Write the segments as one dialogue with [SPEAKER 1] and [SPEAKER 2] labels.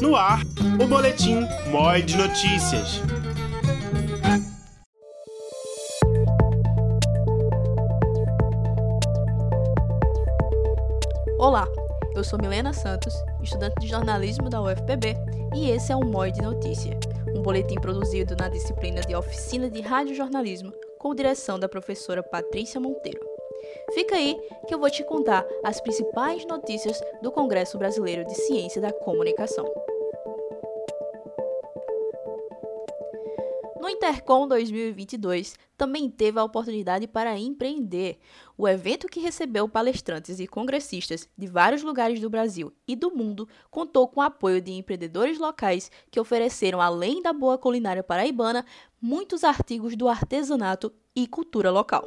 [SPEAKER 1] No ar, o boletim MOI de Notícias.
[SPEAKER 2] Olá, eu sou Milena Santos, estudante de jornalismo da UFPB, e esse é o MOI de Notícia, um boletim produzido na disciplina de Oficina de Radiojornalismo, com direção da professora Patrícia Monteiro. Fica aí que eu vou te contar as principais notícias do Congresso Brasileiro de Ciência da Comunicação. No Intercom 2022, também teve a oportunidade para empreender. O evento que recebeu palestrantes e congressistas de vários lugares do Brasil e do mundo contou com o apoio de empreendedores locais que ofereceram, além da boa culinária paraibana, muitos artigos do artesanato e cultura local.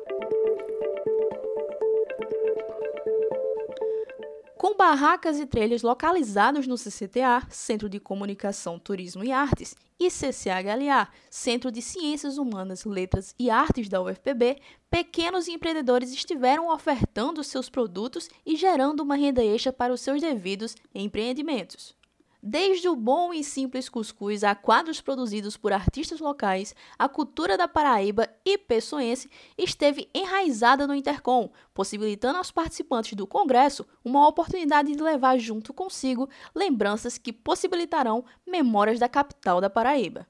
[SPEAKER 2] Com barracas e trilhas localizados no CCTA, Centro de Comunicação, Turismo e Artes, e CCHLA, Centro de Ciências Humanas, Letras e Artes da UFPB, pequenos empreendedores estiveram ofertando seus produtos e gerando uma renda extra para os seus devidos empreendimentos. Desde o bom e simples cuscuz a quadros produzidos por artistas locais, a cultura da Paraíba e pessoense esteve enraizada no Intercom, possibilitando aos participantes do congresso uma oportunidade de levar junto consigo lembranças que possibilitarão memórias da capital da Paraíba.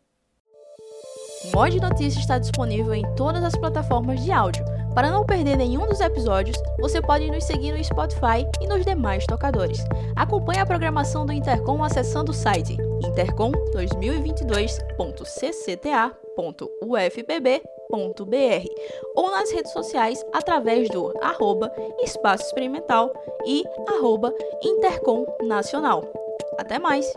[SPEAKER 2] Mod Notícias está disponível em todas as plataformas de áudio para não perder nenhum dos episódios, você pode nos seguir no Spotify e nos demais tocadores. Acompanhe a programação do Intercom acessando o site intercom2022.ccta.ufpb.br ou nas redes sociais através do arroba Espaço Experimental e arroba Intercom Nacional. Até mais!